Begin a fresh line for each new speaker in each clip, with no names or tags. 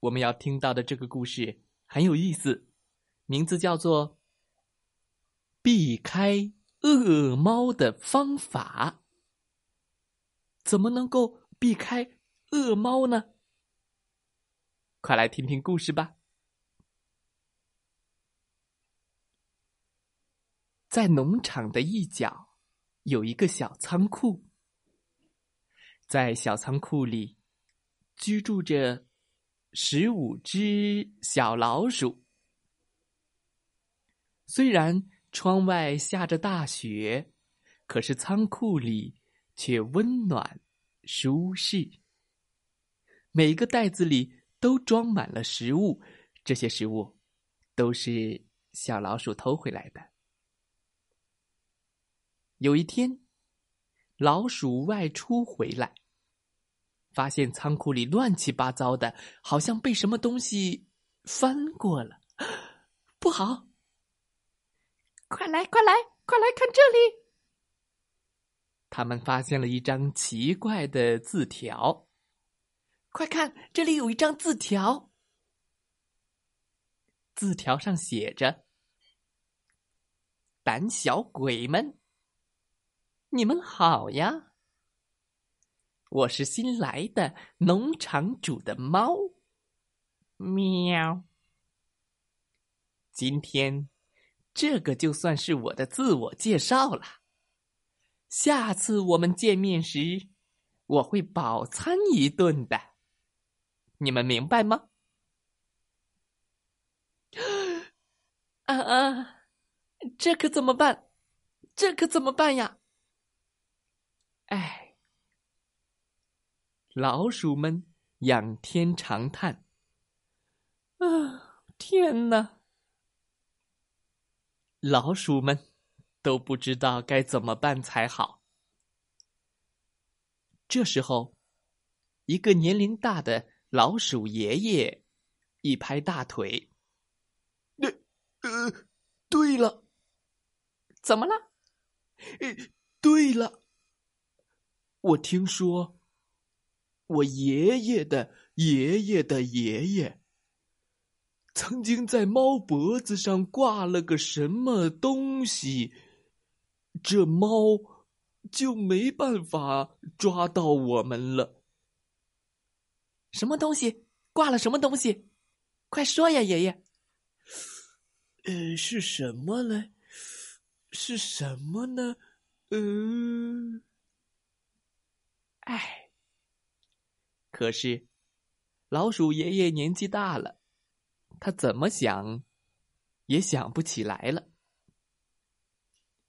我们要听到的这个故事很有意思，名字叫做《避开恶猫的方法》。怎么能够避开恶猫呢？快来听听故事吧。在农场的一角有一个小仓库，在小仓库里居住着。十五只小老鼠。虽然窗外下着大雪，可是仓库里却温暖舒适。每个袋子里都装满了食物，这些食物都是小老鼠偷回来的。有一天，老鼠外出回来。发现仓库里乱七八糟的，好像被什么东西翻过了，不好！
快来，快来，快来看这里！
他们发现了一张奇怪的字条。
快看，这里有一张字条。
字条上写着：“胆小鬼们，你们好呀！”我是新来的农场主的猫，喵。今天这个就算是我的自我介绍了。下次我们见面时，我会饱餐一顿的。你们明白吗？
啊啊！这可怎么办？这可怎么办呀？
哎。老鼠们仰天长叹：“啊，天哪！”老鼠们都不知道该怎么办才好。这时候，一个年龄大的老鼠爷爷一拍大腿：“
那……呃，对了，
怎么了？
呃，对了，我听说。”我爷爷的爷爷的爷爷，曾经在猫脖子上挂了个什么东西，这猫就没办法抓到我们了。
什么东西挂了？什么东西？快说呀，爷爷！
呃，是什么呢？是什么呢？嗯，
哎。可是，老鼠爷爷年纪大了，他怎么想，也想不起来了。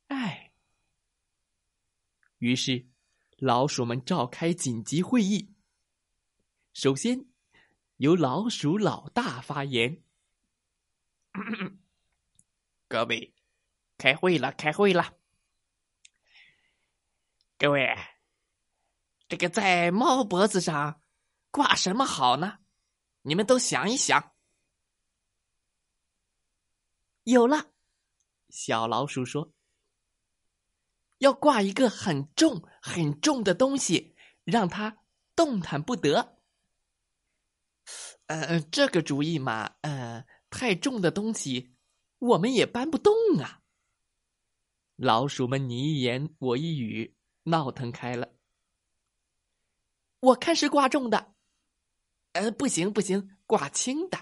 哎，于是，老鼠们召开紧急会议。首先，由老鼠老大发言：“
各位，开会了，开会了！各位，这个在猫脖子上。”挂什么好呢？你们都想一想。
有了，
小老鼠说：“
要挂一个很重、很重的东西，让它动弹不得。”
呃，这个主意嘛，呃，太重的东西我们也搬不动啊。老鼠们你一言我一语，闹腾开了。
我看是挂重的。
呃，不行不行，挂轻的，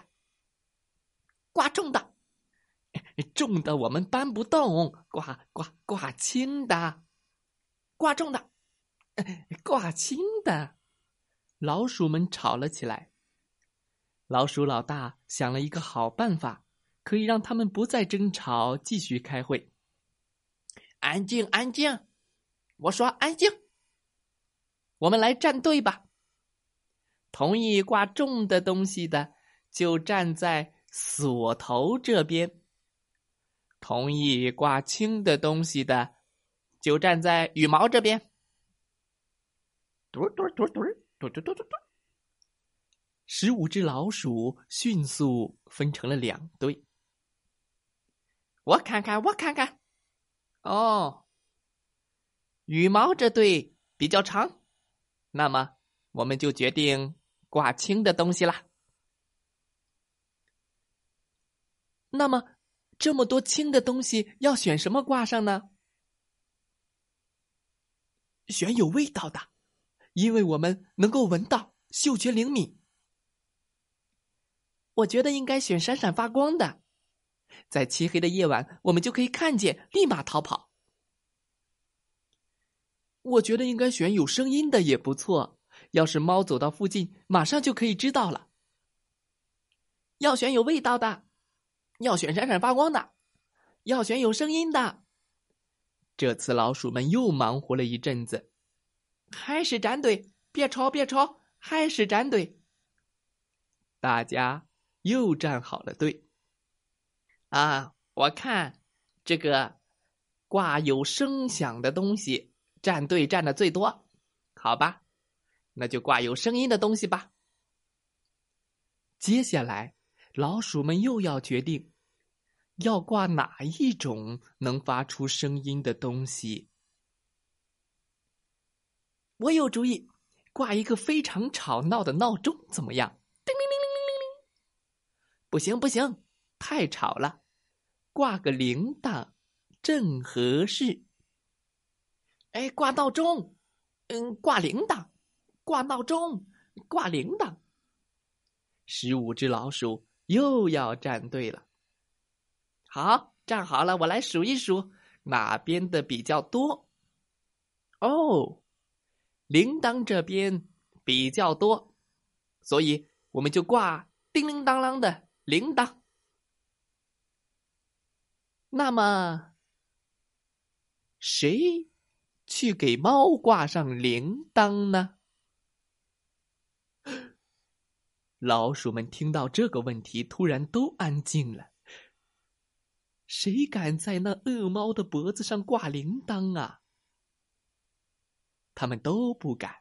挂重的，
重的我们搬不动，挂挂挂轻的，
挂重的，
挂轻的，老鼠们吵了起来。老鼠老大想了一个好办法，可以让他们不再争吵，继续开会。
安静，安静，我说安静，我们来站队吧。同意挂重的东西的，就站在锁头这边。同意挂轻的东西的，就站在羽毛这边。嘟嘟嘟嘟嘟嘟嘟嘟嘟。
十五只老鼠迅速分成了两队。
我看看，我看看，哦，羽毛这队比较长，那么我们就决定挂轻的东西啦。
那么，这么多轻的东西，要选什么挂上呢？选有味道的，因为我们能够闻到，嗅觉灵敏。我觉得应该选闪闪发光的，在漆黑的夜晚，我们就可以看见，立马逃跑。我觉得应该选有声音的也不错，要是猫走到附近，马上就可以知道了。
要选有味道的。要选闪闪发光的，要选有声音的。
这次老鼠们又忙活了一阵子，
还是站队，别吵别吵，还是站队。
大家又站好了队。
啊，我看这个挂有声响的东西，站队站的最多，好吧？那就挂有声音的东西吧。
接下来。老鼠们又要决定，要挂哪一种能发出声音的东西。
我有主意，挂一个非常吵闹的闹钟，怎么样？叮铃铃铃铃铃铃！不行不行，太吵了，挂个铃铛正合适。哎，挂闹钟，嗯，挂铃铛，挂闹钟，挂铃铛。
十五只老鼠。又要站队了，
好，站好了，我来数一数哪边的比较多。哦，铃铛这边比较多，所以我们就挂叮铃当啷的铃铛。那么，谁去给猫挂上铃铛呢？
老鼠们听到这个问题，突然都安静了。谁敢在那恶猫的脖子上挂铃铛啊？他们都不敢。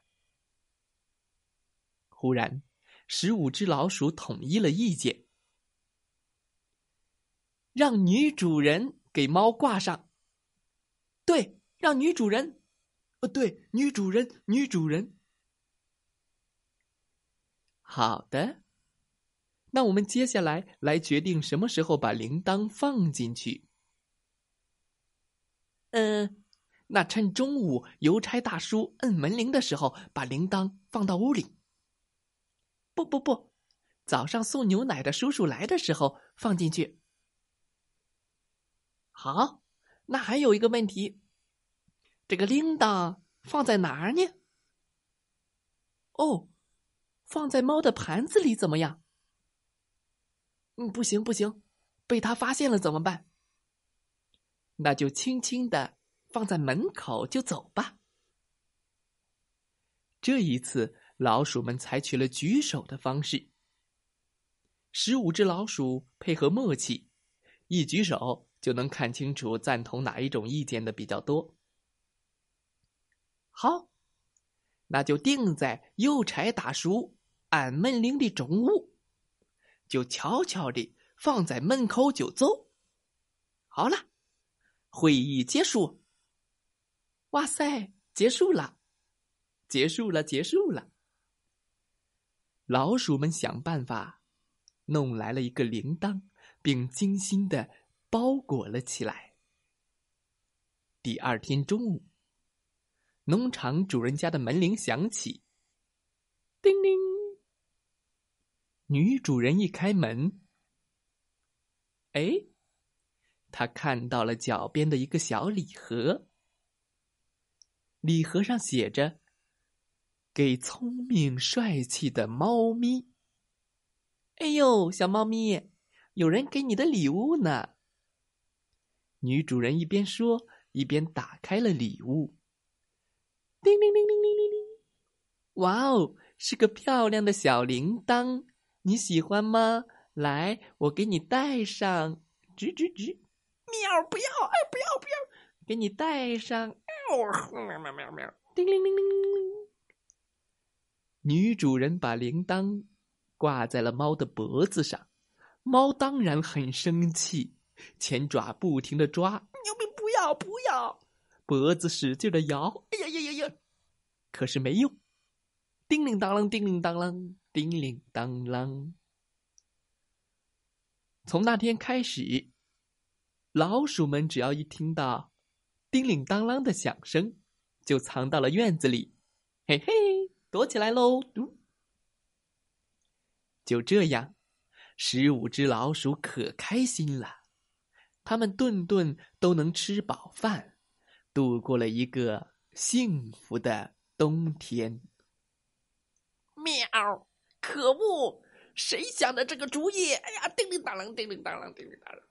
忽然，十五只老鼠统一了意见，
让女主人给猫挂上。对，让女主人。
呃，对，女主人，女主人。
好的，那我们接下来来决定什么时候把铃铛放进去。
嗯，那趁中午邮差大叔摁门铃的时候，把铃铛放到屋里。不不不，早上送牛奶的叔叔来的时候放进去。好，那还有一个问题，这个铃铛放在哪儿呢？哦。放在猫的盘子里怎么样？嗯，不行不行，被它发现了怎么办？那就轻轻的放在门口就走吧。
这一次，老鼠们采取了举手的方式。十五只老鼠配合默契，一举手就能看清楚赞同哪一种意见的比较多。
好，那就定在幼柴大叔。按门铃的中午，就悄悄地放在门口就走。好了，会议结束。哇塞，结束了，结束了，结束了。
老鼠们想办法弄来了一个铃铛，并精心的包裹了起来。第二天中午，农场主人家的门铃响起，
叮铃。
女主人一开门，哎，她看到了脚边的一个小礼盒。礼盒上写着：“给聪明帅气的猫咪。”
哎呦，小猫咪，有人给你的礼物呢！
女主人一边说，一边打开了礼物。
叮铃铃铃铃铃铃！哇哦，是个漂亮的小铃铛。你喜欢吗？来，我给你戴上，吱吱吱，
喵！不要！哎，不要不要！
给你戴上，
喵喵喵喵！
叮铃铃铃铃。女主人把铃铛挂在了猫的脖子上，猫当然很生气，前爪不停的抓，
牛逼！不要不要！
脖子使劲的摇，
哎呀呀呀呀！
可是没用，叮铃当啷，叮铃当啷，叮铃当啷。从那天开始，老鼠们只要一听到叮铃当啷的响声，就藏到了院子里，嘿嘿，躲起来喽！就这样，十五只老鼠可开心了，它们顿顿都能吃饱饭，度过了一个幸福的冬天。
喵！可恶！谁想的这个主意？哎呀，叮铃当啷，叮铃当啷，叮铃当啷。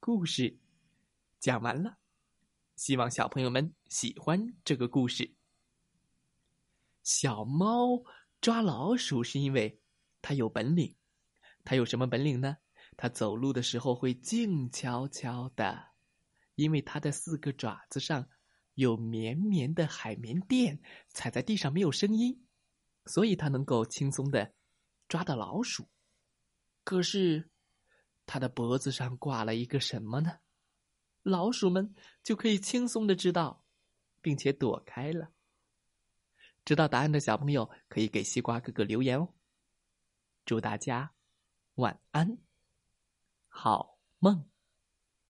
故事讲完了，希望小朋友们喜欢这个故事。小猫抓老鼠是因为它有本领，它有什么本领呢？它走路的时候会静悄悄的，因为它的四个爪子上有绵绵的海绵垫，踩在地上没有声音。所以它能够轻松的抓到老鼠，可是它的脖子上挂了一个什么呢？老鼠们就可以轻松的知道，并且躲开了。知道答案的小朋友可以给西瓜哥哥留言哦。祝大家晚安，好梦。